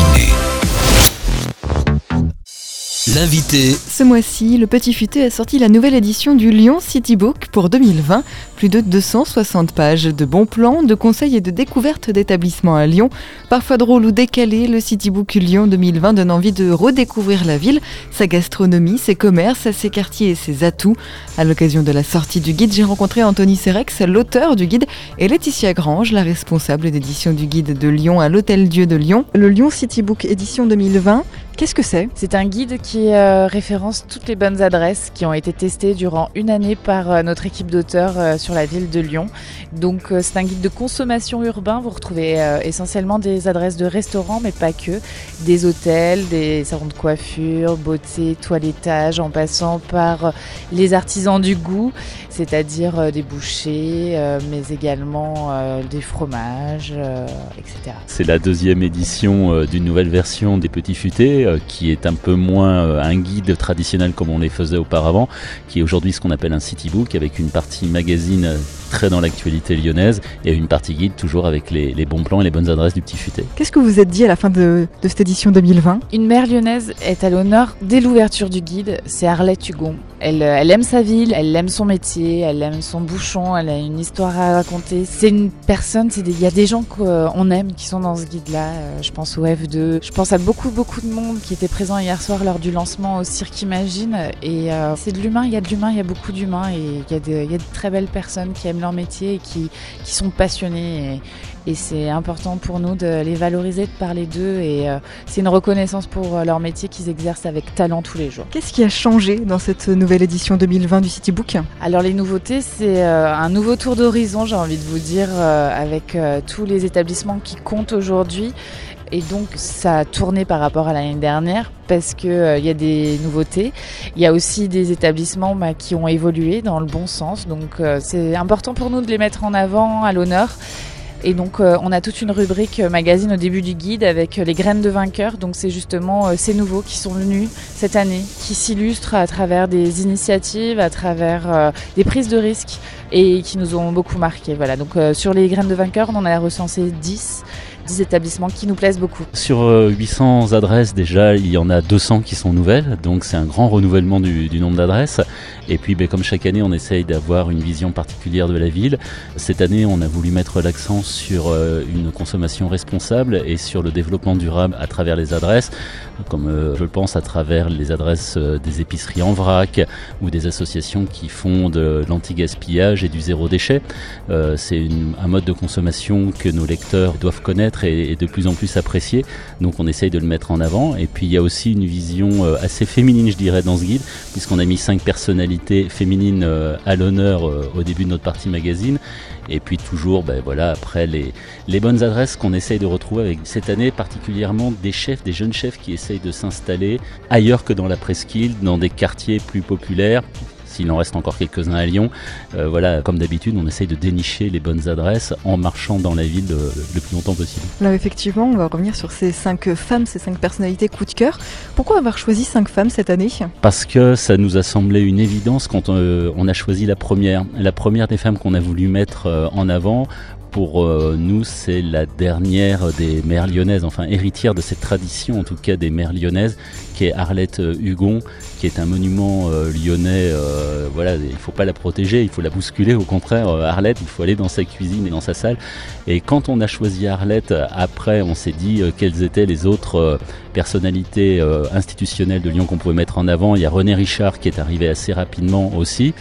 Dauphiné. L'invité. Ce mois-ci, le Petit Futé a sorti la nouvelle édition du Lyon City Book pour 2020. Plus de 260 pages de bons plans, de conseils et de découvertes d'établissements à Lyon. Parfois drôle ou décalé, le City Book Lyon 2020 donne envie de redécouvrir la ville, sa gastronomie, ses commerces, ses quartiers et ses atouts. À l'occasion de la sortie du guide, j'ai rencontré Anthony Serex, l'auteur du guide, et Laetitia Grange, la responsable d'édition du guide de Lyon à l'Hôtel Dieu de Lyon. Le Lyon City Book édition 2020, Qu'est-ce que c'est C'est un guide qui euh, référence toutes les bonnes adresses qui ont été testées durant une année par euh, notre équipe d'auteurs euh, sur la ville de Lyon. Donc c'est un guide de consommation urbain. Vous retrouvez essentiellement des adresses de restaurants, mais pas que, des hôtels, des salons de coiffure, beauté, toilettage, en passant par les artisans du goût, c'est-à-dire des bouchers, mais également des fromages, etc. C'est la deuxième édition d'une nouvelle version des Petits Futés euh, qui est un peu moins euh, un guide traditionnel comme on les faisait auparavant, qui est aujourd'hui ce qu'on appelle un city book avec une partie magazine euh, très dans l'actualité lyonnaise et une partie guide toujours avec les, bons plans et les bonnes adresses du petit futé. Qu'est-ce que vous êtes dit à la fin de, cette édition 2020 Une mère lyonnaise est à l'honneur dès l'ouverture du guide, c'est Arlette Hugon. Elle, elle, aime sa ville, elle aime son métier, elle aime son bouchon, elle a une histoire à raconter. C'est une personne, il y a des gens qu'on aime qui sont dans ce guide-là. Je pense au F2, je pense à beaucoup beaucoup de monde qui était présent hier soir lors du lancement au Cirque Imagine. Et euh, c'est de l'humain, il y a de l'humain, il y a beaucoup d'humains et il y, y, a de très belles personnes qui aiment leur métier et qui, qui sont passionnées. Et c'est important pour nous de les valoriser, de parler d'eux. Et euh, c'est une reconnaissance pour euh, leur métier qu'ils exercent avec talent tous les jours. Qu'est-ce qui a changé dans cette nouvelle édition 2020 du City Book Alors les nouveautés, c'est un nouveau tour d'horizon, j'ai envie de vous dire, avec tous les établissements qui comptent aujourd'hui. Et donc ça a tourné par rapport à l'année dernière parce qu'il euh, y a des nouveautés. Il y a aussi des établissements bah, qui ont évolué dans le bon sens. Donc euh, c'est important pour nous de les mettre en avant à l'honneur. Et donc euh, on a toute une rubrique magazine au début du guide avec les graines de vainqueurs. Donc c'est justement ces nouveaux qui sont venus cette année, qui s'illustrent à travers des initiatives, à travers des prises de risques et qui nous ont beaucoup marqué. Voilà. Donc sur les graines de vainqueurs, on en a recensé 10 établissements qui nous plaisent beaucoup. Sur 800 euh, adresses déjà, il y en a 200 qui sont nouvelles, donc c'est un grand renouvellement du, nombre d'adresses. Et puis ben, comme chaque année, on essaye d'avoir une vision particulière de la ville. Cette année, on a voulu mettre l'accent sur euh, une consommation responsable et sur le développement durable à travers les adresses, comme euh, je le pense à travers les adresses des épiceries en vrac ou des associations qui font de l'anti-gaspillage et du zéro déchet. c'est un mode de consommation que nos lecteurs doivent connaître et de plus en plus apprécié. Donc on essaye de le mettre en avant. Et puis il y a aussi une vision euh, assez féminine, je dirais, dans ce guide, puisqu'on a mis cinq personnalités féminines euh, à l'honneur euh, au début de notre partie magazine. Et puis toujours, ben voilà, après les, les bonnes adresses qu'on essaye de retrouver avec cette année particulièrement des chefs, des jeunes chefs qui essayent de s'installer ailleurs que dans la presqu'île, dans des quartiers plus populaires s'il en reste encore quelques-uns à Lyon. Euh, voilà, comme d'habitude, on essaye de dénicher les bonnes adresses en marchant dans la ville le, plus longtemps possible. Là, effectivement, on va revenir sur ces cinq femmes, ces cinq personnalités coup de cœur. Pourquoi avoir choisi cinq femmes cette année? Parce que ça nous a semblé une évidence quand euh, on a choisi la première. La première des femmes qu'on a voulu mettre euh, en avant pour euh, nous, c'est la dernière des mères lyonnaises, enfin héritière de cette tradition, en tout cas des mères lyonnaises, qui est Arlette euh, Hugon, qui est un monument euh, lyonnais. voilà, il ne faut pas la protéger, il faut la bousculer. Au contraire, Arlette, il faut aller dans sa cuisine et dans sa salle. Et quand on a choisi Arlette, après, on s'est dit quelles étaient les autres personnalités institutionnelles de Lyon qu'on pouvait mettre en avant. Il y a René Richard qui est arrivé assez rapidement aussi.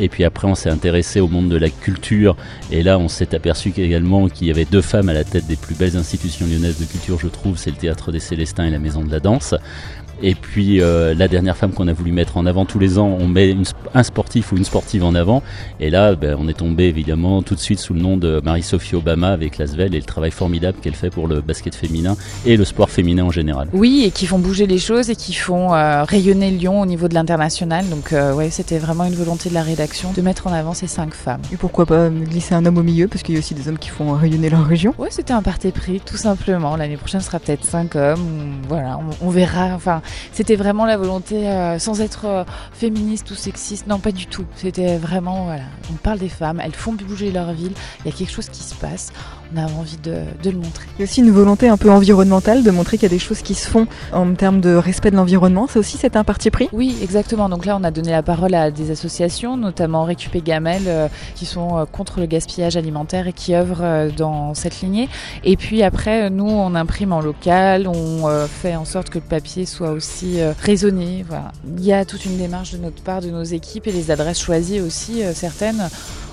Et puis après, on s'est intéressé au monde de la culture. Et là, on s'est aperçu également qu'il y avait deux femmes à la tête des plus belles institutions lyonnaises de culture, je trouve. C'est le Théâtre des Célestins et la Maison de la Danse. Et puis euh, la dernière femme qu'on a voulu mettre en avant tous les ans, on met un sportif ou une sportive en avant. Et là, ben, on est tombé évidemment tout de suite sous le nom de Marie-Sophie Obama avec l'Asvel et le travail formidable qu'elle fait pour le basket féminin et le sport féminin en général. Oui, et qui font bouger les choses et qui font euh, rayonner Lyon au niveau de l'international. Donc euh, ouais, c'était vraiment une volonté de la rédaction de mettre en avant ces cinq femmes. Et pourquoi pas glisser un homme au milieu parce qu'il y a aussi des hommes qui font rayonner leur région. Ouais, c'était un parti pris tout simplement. L'année prochaine sera peut-être cinq hommes. Voilà, on, on verra. Enfin, c'était vraiment la volonté, euh, sans être euh, féministe ou sexiste, non pas du tout. C'était vraiment, voilà, on parle des femmes, elles font bouger leur ville, il y a quelque chose qui se passe. On a envie de, de, le montrer. Il y a aussi une volonté un peu environnementale de montrer qu'il y a des choses qui se font en termes de respect de l'environnement. Ça aussi, c'est un parti pris Oui, exactement. Donc là, on a donné la parole à des associations, notamment Récupé Gamel, euh, qui sont euh, contre le gaspillage alimentaire et qui œuvrent euh, dans cette lignée. Et puis après, nous, on imprime en local, on fait en sorte que le papier soit aussi raisonné. Voilà. Il y a toute une démarche de notre part, de nos équipes et les adresses choisies aussi, certaines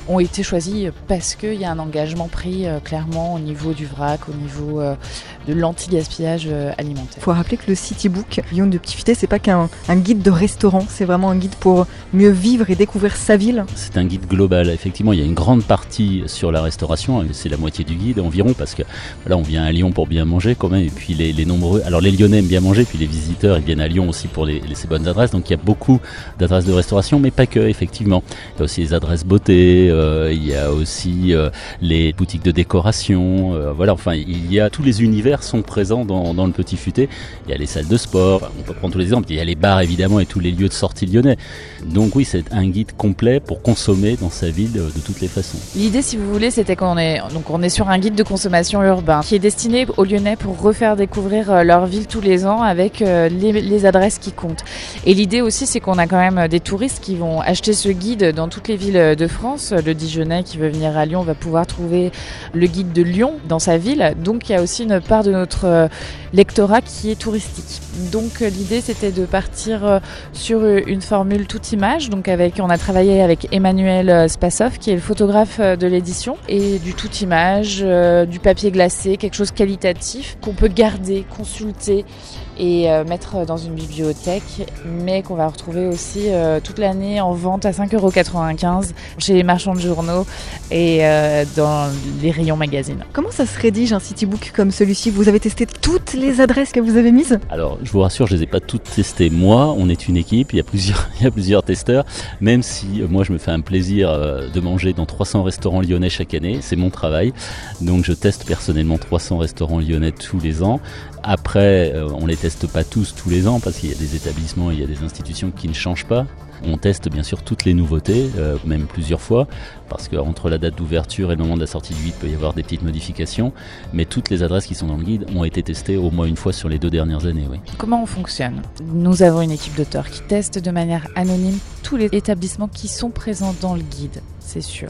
ont été choisis parce qu'il y a un engagement pris euh, clairement au niveau du vrac, au niveau euh, de l'anti-gaspillage euh, alimentaire. Il faut rappeler que le City Book Lyon de Petit c'est pas qu'un guide de restaurant, c'est vraiment un guide pour mieux vivre et découvrir sa ville. C'est un guide global. Effectivement, il y a une grande partie sur la restauration, c'est la moitié du guide environ, parce que là, on vient à Lyon pour bien manger quand même, et puis les, nombreux. Alors les Lyonnais aiment bien manger, puis les visiteurs ils viennent à Lyon aussi pour les, ces bonnes adresses. Donc il y a beaucoup d'adresses de restauration, mais pas que. Effectivement, il y a aussi les adresses beauté. Euh, il y a aussi euh, les boutiques de décoration. Euh, voilà, enfin, il y a tous les univers sont présents dans, le Petit Futé. Il y a les salles de sport, on peut prendre tous les exemples. Il y a les bars évidemment et tous les lieux de sortie lyonnais. Donc oui, c'est un guide complet pour consommer dans sa ville de, toutes les façons. L'idée, si vous voulez, c'était qu'on est donc on est sur un guide de consommation urbain qui est destiné aux Lyonnais pour refaire découvrir leur ville tous les ans avec les adresses qui comptent. Et l'idée aussi, c'est qu'on a quand même des touristes qui vont acheter ce guide dans toutes les villes de France. Le Dijonais qui veut venir à Lyon va pouvoir trouver le guide de Lyon dans sa ville. Donc il y a aussi une part de notre euh, lectorat qui est touristique. Donc euh, l'idée c'était de partir euh, sur une formule toute image. Donc avec, on a travaillé avec Emmanuel Spassov qui est le photographe de l'édition et du tout image, du papier glacé, quelque chose qualitatif qu'on peut garder, consulter et mettre dans une bibliothèque, mais qu'on va retrouver aussi toute l'année en vente à 5,95€ chez les marchands de journaux et euh, dans les rayons magazines. Comment ça se rédige un citybook comme celui-ci? Vous avez testé toutes les adresses que vous avez mises? Alors, je vous rassure, je les ai pas toutes testées. Moi, on est une équipe, il y a plusieurs, il y a plusieurs testeurs, même si moi je me fais un plaisir de manger dans 300 restaurants lyonnais chaque année, c'est mon travail. Donc je teste personnellement 300 restaurants lyonnais tous les ans. Après, on les teste pas tous tous les ans parce qu'il y a des établissements, il y a des institutions qui ne changent pas. On teste bien sûr toutes les nouveautés, euh, même plusieurs fois, parce qu'entre la date d'ouverture et le moment de la sortie du guide, il peut y avoir des petites modifications. Mais toutes les adresses qui sont dans le guide ont été testées au moins une fois sur les deux dernières années. Oui. Comment on fonctionne? Nous avons une équipe d'auteurs qui teste de manière anonyme tous les établissements qui sont présents dans le guide, c'est sûr.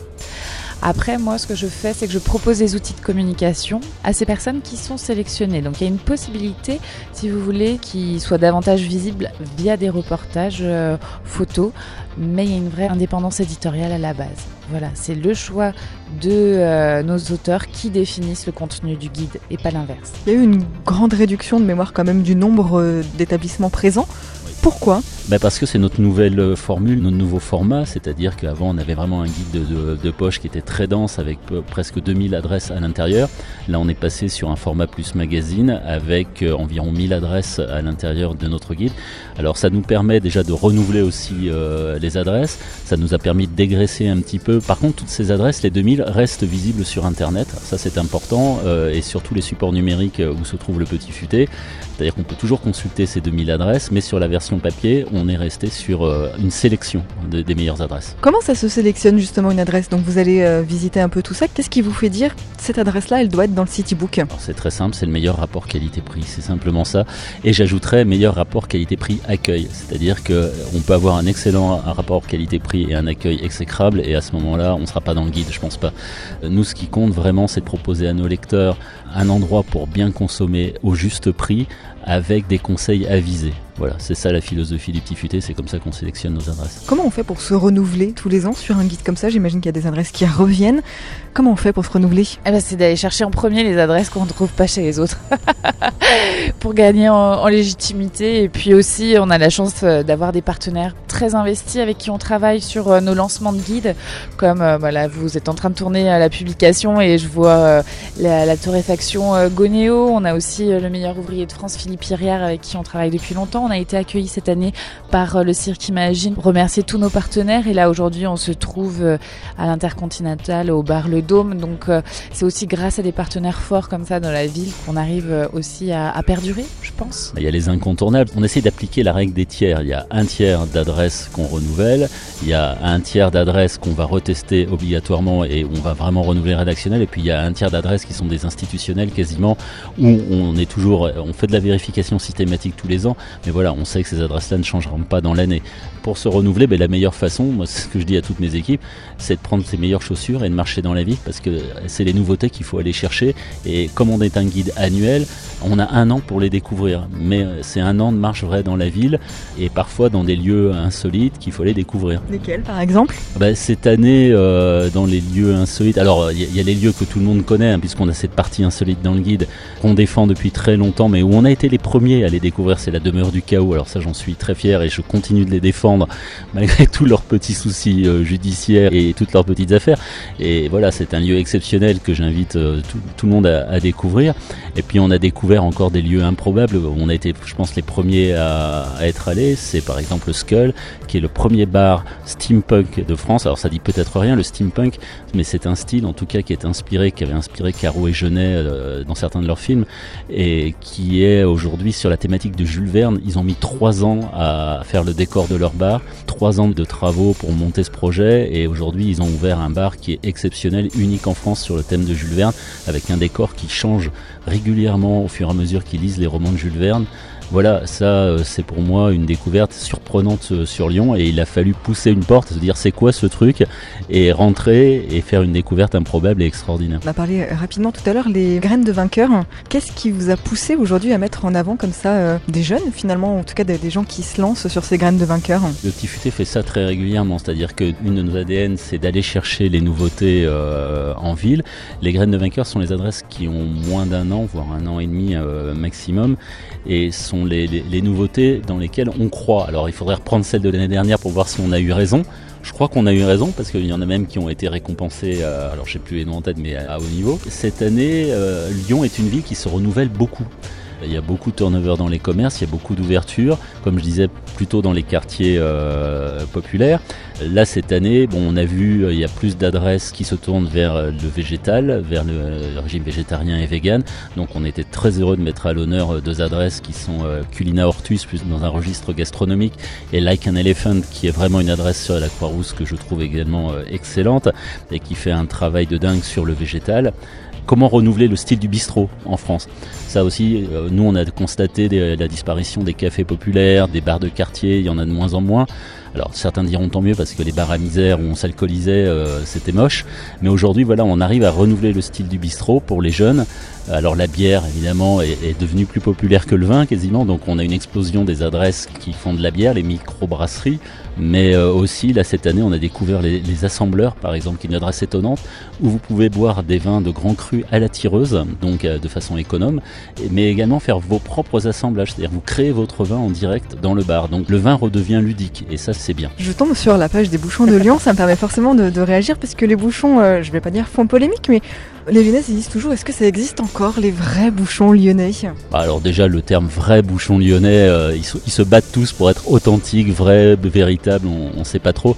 Après, moi, ce que je fais, c'est que je propose des outils de communication à ces personnes qui sont sélectionnées. Donc, il y a une possibilité, si vous voulez, qu'ils soient davantage visibles via des reportages euh, photos, mais il y a une vraie indépendance éditoriale à la base. Voilà, c'est le choix de euh, nos auteurs qui définissent le contenu du guide et pas l'inverse. Il y a eu une grande réduction de mémoire quand même du nombre euh, d'établissements présents. Pourquoi bah Parce que c'est notre nouvelle euh, formule, notre nouveau format, c'est-à-dire qu'avant on avait vraiment un guide de, poche qui était très dense avec presque 2000 adresses à l'intérieur. Là on est passé sur un format plus magazine avec euh, environ 1000 adresses à l'intérieur de notre guide. Alors ça nous permet déjà de renouveler aussi euh, les adresses, ça nous a permis de dégraisser un petit peu. Par contre toutes ces adresses, les 2000, restent visibles sur Internet, ça c'est important, et sur tous les supports numériques où se trouve le petit futé. C'est-à-dire qu'on peut toujours consulter ces 2000 adresses, mais sur la version papier, on est resté sur euh, une sélection des meilleures adresses. Comment ça se sélectionne justement une adresse? Donc vous allez euh, visiter un peu tout ça. Qu'est-ce qui vous fait dire cette adresse-là, elle doit être dans le Citybook C'est très simple, c'est le meilleur rapport qualité-prix, c'est simplement ça. Et j'ajouterais meilleur rapport qualité-prix accueil, c'est-à-dire qu'on peut avoir un excellent rapport qualité-prix et un accueil exécrable, et à ce moment-là, on ne sera pas dans le guide, je pense pas. Nous, ce qui compte vraiment, c'est de proposer à nos lecteurs un endroit pour bien consommer au juste prix avec des conseils avisés. Voilà, c'est ça la philosophie du petit futé, c'est comme ça qu'on sélectionne nos adresses. Comment on fait pour se renouveler tous les ans sur un guide comme ça? J'imagine qu'il y a des adresses qui reviennent. Comment on fait pour se renouveler? Eh ben, C'est d'aller chercher en premier les adresses qu'on ne trouve pas chez les autres pour gagner en, légitimité. Et puis aussi, on a la chance euh, d'avoir des partenaires très investis avec qui on travaille sur euh, nos lancements de guides. Comme euh, voilà, vous êtes en train de tourner la publication et je vois la, torréfaction Gonéo. On a aussi le meilleur ouvrier de France, Philippe Hirière, avec qui on travaille depuis longtemps on a été accueillis cette année par euh, le Cirque Imagine. Remercier tous nos partenaires. Et là, aujourd'hui, on se trouve euh, à l'Intercontinental, au bar Le Dôme. Donc, euh, c'est aussi grâce à des partenaires forts comme ça dans la ville qu'on arrive aussi à, perdurer, je pense. Il y a les incontournables. On essaie d'appliquer la règle des tiers. Il y a un tiers d'adresses qu'on renouvelle, il y a un tiers d'adresses qu'on va retester obligatoirement et on va vraiment renouveler rédactionnel, et puis il y a un tiers d'adresses qui sont des institutionnels quasiment, où on est toujours, on fait de la vérification systématique tous les ans, voilà, on sait que ces adresses-là ne changeront pas dans l'année. Pour se renouveler, ben, la meilleure façon, moi, c'est ce que je dis à toutes mes équipes, c'est de prendre ses meilleures chaussures et de marcher dans la ville, parce que c'est les nouveautés qu'il faut aller chercher, et comme on est un guide annuel, on a un an pour les découvrir, mais euh, c'est un an de marche vraie dans la ville, et parfois dans des lieux insolites qu'il faut aller découvrir. Lesquels par exemple? Ben, Cette année, euh, dans les lieux insolites, alors il y, a les lieux que tout le monde connaît, hein, puisqu'on a cette partie insolite dans le guide, qu'on défend depuis très longtemps, mais où on a été les premiers à les découvrir, c'est la demeure du alors ça j'en suis très fier et je continue de les défendre, malgré tous leurs petits soucis euh, judiciaires et toutes leurs petites affaires, et voilà, c'est un lieu exceptionnel que j'invite tout, le monde à, découvrir, et puis on a découvert encore des lieux improbables, on a été je pense les premiers à, être allés, c'est par exemple Skull, qui est le premier bar steampunk de France. Alors ça dit peut-être rien le steampunk, mais c'est un style en tout cas qui est inspiré, qui avait inspiré Caro et Genet euh, dans certains de leurs films, et qui est aujourd'hui sur la thématique de Jules Verne. Ont mis trois ans à faire le décor de leur bar, trois ans de travaux pour monter ce projet, et aujourd'hui ils ont ouvert un bar qui est exceptionnel, unique en France sur le thème de Jules Verne, avec un décor qui change régulièrement au fur et à mesure qu'ils lisent les romans de Jules Verne. Voilà, ça euh, c'est pour moi une découverte surprenante euh, sur Lyon et il a fallu pousser une porte, se dire c'est quoi ce truc et rentrer et faire une découverte improbable et extraordinaire. On a parlé euh, rapidement tout à l'heure les graines de vainqueurs. Qu'est-ce qui vous a poussé aujourd'hui à mettre en avant comme ça des jeunes finalement, en tout cas des, gens qui se lancent sur ces graines de vainqueurs? Le petit futé fait ça très régulièrement, c'est-à-dire qu'une de nos ADN c'est d'aller chercher les nouveautés en ville. Les graines de vainqueurs sont les adresses qui ont moins d'un an, voire un an et demi maximum et sont les, nouveautés dans lesquelles on croit. Alors il faudrait reprendre celle de l'année dernière pour voir si on a eu raison. Je crois qu'on a eu raison parce qu'il y en a même qui ont été récompensés, euh, alors je sais plus les noms en tête, mais à, haut niveau. Cette année, euh, Lyon est une ville qui se renouvelle beaucoup. Il y a beaucoup de turnover dans les commerces, il y a beaucoup d'ouverture, comme je disais, plutôt dans les quartiers euh, populaires. Là, cette année, bon, on a vu, euh, il y a plus d'adresses qui se tournent vers euh, le végétal, vers le, régime végétarien et vegan. Donc, on était très heureux de mettre à l'honneur deux adresses qui sont Culina Hortus, plus dans un registre gastronomique, et Like an Elephant, qui est vraiment une adresse sur la Croix-Rousse que je trouve également excellente et qui fait un travail de dingue sur le végétal comment renouveler le style du bistrot en France. Ça aussi, euh, nous on a constaté la disparition des cafés populaires, des bars de quartier, il y en a de moins en moins. Alors certains diront tant mieux parce que les bars à misère où on s'alcoolisait, euh, c'était moche. Mais aujourd'hui, voilà, on arrive à renouveler le style du bistrot pour les jeunes. Alors la bière, évidemment, est, devenue plus populaire que le vin quasiment. Donc on a une explosion des adresses qui font de la bière, les micro-brasseries. Mais euh, aussi, là, cette année, on a découvert les, assembleurs, par exemple, qui est une adresse étonnante, où vous pouvez boire des vins de grands crus à la tireuse, donc euh, de façon économe, mais également faire vos propres assemblages. C'est-à-dire vous créez votre vin en direct dans le bar. Donc le vin redevient ludique. Et ça, bien. Je tombe sur la page des bouchons de Lyon, ça me permet forcément de, réagir parce que les bouchons, euh, je vais pas dire font polémique, mais les Lyonnais ils disent toujours est-ce que ça existe encore les vrais bouchons lyonnais? Bah, Alors déjà le terme vrai bouchon lyonnais, euh, ils, se battent tous pour être authentiques, vrais, véritables, on, ne sait pas trop.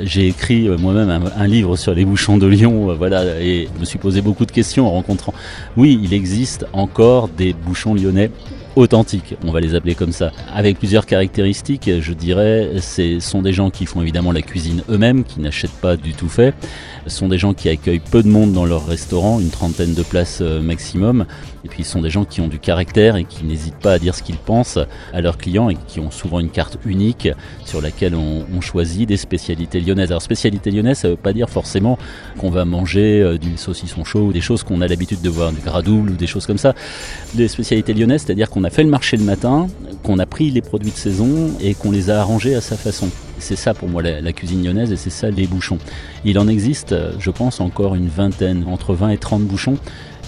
J'ai écrit euh, moi-même un, livre sur les bouchons de Lyon, voilà, et je me suis posé beaucoup de questions en rencontrant. Oui, il existe encore des bouchons lyonnais authentiques, on va les appeler comme ça, avec plusieurs caractéristiques, je dirais, ce sont des gens qui font évidemment la cuisine eux-mêmes, qui n'achètent pas du tout fait, ce sont des gens qui accueillent peu de monde dans leur restaurant, une trentaine de places euh, maximum, et puis ce sont des gens qui ont du caractère et qui n'hésitent pas à dire ce qu'ils pensent à leurs clients et qui ont souvent une carte unique sur laquelle on, choisit des spécialités lyonnaises. Alors spécialité lyonnaise, ça veut pas dire forcément qu'on va manger euh, du saucisson chaud ou des choses qu'on a l'habitude de voir, du gras double ou des choses comme ça. Les spécialités lyonnaises, c'est-à-dire qu'on a fait le marché le matin, qu'on a pris les produits de saison et qu'on les a arrangés à sa façon. C'est ça pour moi la, cuisine lyonnaise et c'est ça les bouchons. Il en existe, je pense, encore une vingtaine, entre 20 et 30 bouchons.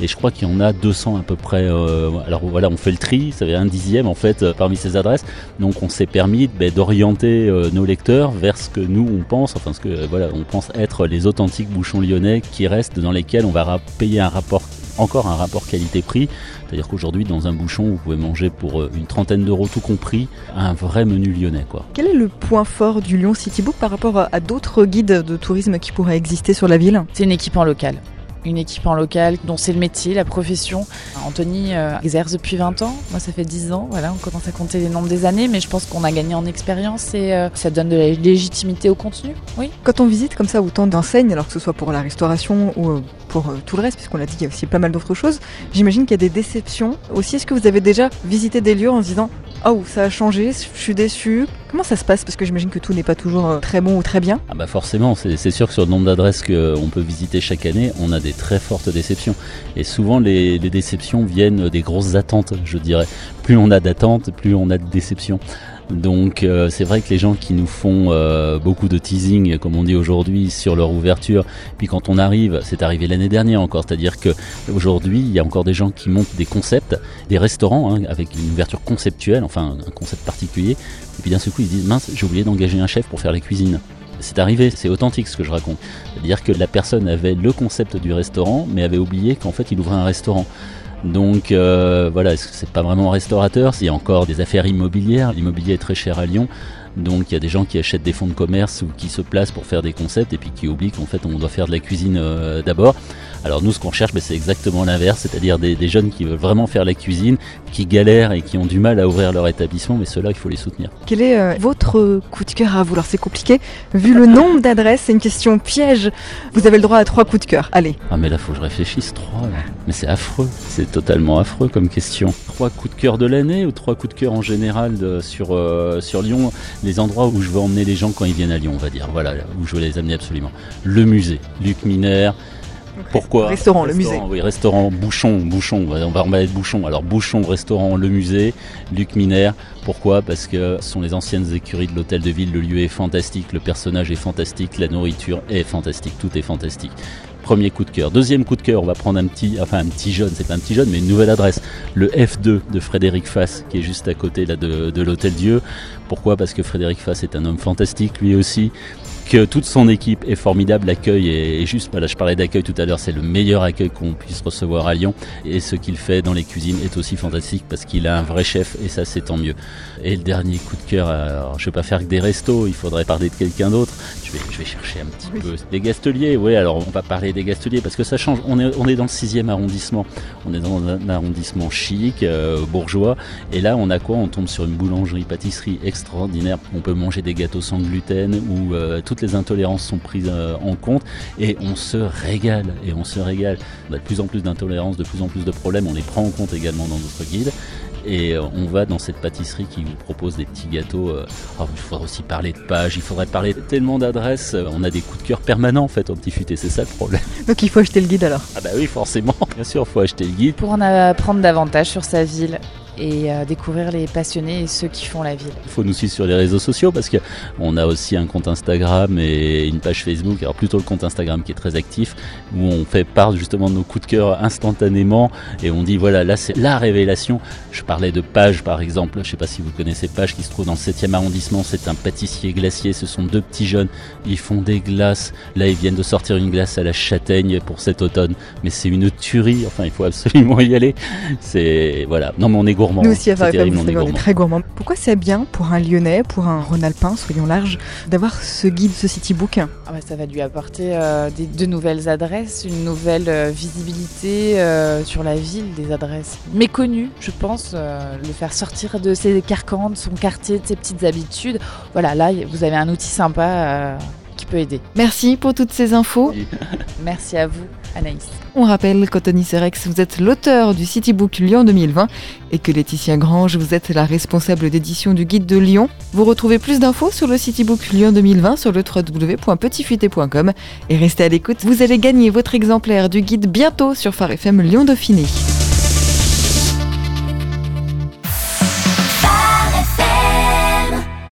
Et je crois qu'il y en a 200 à peu près. Euh, alors voilà, on fait le tri, ça fait un dixième en fait euh, parmi ces adresses. Donc on s'est permis ben, d'orienter euh, nos lecteurs vers ce que nous on pense, enfin ce que voilà, on pense être les authentiques bouchons lyonnais qui restent dans lesquels on va payer un rapport encore un rapport qualité-prix. C'est-à-dire qu'aujourd'hui, dans un bouchon, vous pouvez manger pour euh, une trentaine d'euros tout compris un vrai menu lyonnais. Quoi. Quel est le point fort du Lyon City Book par rapport à d'autres guides de tourisme qui pourraient exister sur la ville? C'est une équipe en local une équipe en local dont c'est le métier, la profession. Anthony euh, exerce depuis 20 ans, moi ça fait 10 ans, voilà, on commence à compter les nombres des années, mais je pense qu'on a gagné en expérience et euh, ça donne de la légitimité au contenu, oui. Quand on visite comme ça autant d'enseignes, alors que ce soit pour la restauration ou euh, pour tout le reste, puisqu'on l'a dit, il y a aussi pas mal d'autres choses, j'imagine qu'il y a des déceptions. Aussi, est-ce que vous avez déjà visité des lieux en se disant Oh, ça a changé, je suis déçu. Comment ça se passe? Parce que j'imagine que tout n'est pas toujours très bon ou très bien. Ah bah forcément, c'est sûr que sur le nombre d'adresses qu'on peut visiter chaque année, on a des très fortes déceptions. Et souvent, les, déceptions viennent des grosses attentes, je dirais. Plus on a d'attentes, plus on a de déceptions. Donc euh, c'est vrai que les gens qui nous font euh, beaucoup de teasing, comme on dit aujourd'hui, sur leur ouverture, puis quand on arrive, c'est arrivé l'année dernière encore, c'est-à-dire que aujourd'hui il y a encore des gens qui montent des concepts, des restaurants hein, avec une ouverture conceptuelle, enfin un concept particulier, et puis d'un seul coup ils disent mince j'ai oublié d'engager un chef pour faire les cuisines. C'est arrivé, c'est authentique ce que je raconte. C'est-à-dire que la personne avait le concept du restaurant, mais avait oublié qu'en fait il ouvrait un restaurant. Donc euh, voilà, c'est pas vraiment restaurateur, il y a encore des affaires immobilières. L'immobilier est très cher à Lyon. Donc il y a des gens qui achètent des fonds de commerce ou qui se placent pour faire des concepts et puis qui oublient qu'en fait on doit faire de la cuisine euh, d'abord. Alors nous ce qu'on cherche ben, c'est exactement l'inverse, c'est-à-dire des, jeunes qui veulent vraiment faire la cuisine, qui galèrent et qui ont du mal à ouvrir leur établissement, mais ceux-là il faut les soutenir. Quel est euh, votre coup de cœur à vous? Alors c'est compliqué, vu le nombre d'adresses, c'est une question piège. Vous avez le droit à trois coups de cœur, allez. Ah mais là faut que je réfléchisse, trois Mais c'est affreux, c'est totalement affreux comme question. Trois coups de cœur de l'année ou trois coups de cœur en général sur, euh, sur Lyon? Les endroits où je veux emmener les gens quand ils viennent à Lyon, on va dire. Voilà, où je veux les amener absolument. Le musée, Luc Miner. Pourquoi Restaurant, le musée. Oui, restaurant, bouchon, bouchon. On va remettre bouchon. Alors bouchon, restaurant, le musée, Luc Miner. Pourquoi? Parce que ce sont les anciennes écuries de l'hôtel de ville. Le lieu est fantastique, le personnage est fantastique, la nourriture est fantastique, tout est fantastique. Premier coup de cœur. Deuxième coup de cœur, on va prendre un petit, enfin un petit jeune, c'est pas un petit jeune, mais une nouvelle adresse. Le F2 de Frédéric Fass, qui est juste à côté là, de, l'Hôtel Dieu. Pourquoi? Parce que Frédéric Fass est un homme fantastique, lui aussi que toute son équipe est formidable, l'accueil est, juste, voilà, je parlais d'accueil tout à l'heure, c'est le meilleur accueil qu'on puisse recevoir à Lyon et ce qu'il fait dans les cuisines est aussi fantastique parce qu'il a un vrai chef et ça c'est tant mieux. Et le dernier coup de cœur, je vais pas faire que des restos, il faudrait parler de quelqu'un d'autre, vais, je vais chercher un petit peu. Des gasteliers, oui alors on va parler des gasteliers parce que ça change, on est, on est dans le sixième arrondissement, on est dans un arrondissement chic, euh, bourgeois et là on a quoi? On tombe sur une boulangerie-pâtisserie extraordinaire, on peut manger des gâteaux sans gluten ou euh, tout les intolérances sont prises euh, en compte et on se régale et on se régale. On a de plus en plus d'intolérances, de plus en plus de problèmes, on les prend en compte également dans notre guide et euh, on va dans cette pâtisserie qui vous propose des petits gâteaux. Euh, oh, il faudrait aussi parler de pages, il faudrait parler tellement d'adresses. On a des coups de cœur permanents en fait au petit futé, c'est ça le problème. Donc il faut acheter le guide alors Ah bah oui forcément, bien sûr, il faut acheter le guide. Pour en apprendre davantage sur sa ville et euh, découvrir les passionnés et ceux qui font la ville. Il faut nous suivre sur les réseaux sociaux parce qu'on a aussi un compte Instagram et une page Facebook, alors plutôt le compte Instagram qui est très actif, où on fait part justement de nos coups de cœur instantanément et on dit voilà, là c'est la révélation. Je parlais de Page par exemple, je ne sais pas si vous connaissez Page qui se trouve dans le 7e arrondissement, c'est un pâtissier glacier, ce sont deux petits jeunes, ils font des glaces, là ils viennent de sortir une glace à la châtaigne pour cet automne, mais c'est une tuerie, enfin il faut absolument y aller. C'est voilà, non mais on est nous aussi, à Paris, on, est très gourmand. Pourquoi c'est bien pour un Lyonnais, pour un Rhône-Alpin, soyons larges, d'avoir ce guide, ce city book ah bah, Ça va lui apporter euh, des, de nouvelles adresses, une nouvelle euh, visibilité euh, sur la ville, des adresses méconnues, je pense, le faire sortir de ses carcans, de son quartier, de ses petites habitudes. Voilà, là, vous avez un outil sympa aider. Merci pour toutes ces infos. Merci à vous. Anaïs. On rappelle qu'Anthony Serex, vous êtes l'auteur du Citybook Lyon 2020 et que Laetitia Grange, vous êtes la responsable d'édition du Guide de Lyon. Vous retrouvez plus d'infos sur le Citybook Lyon 2020 sur le www.petitfuté.com et restez à l'écoute, vous allez gagner votre exemplaire du guide bientôt sur Phare FM Lyon Dauphiné.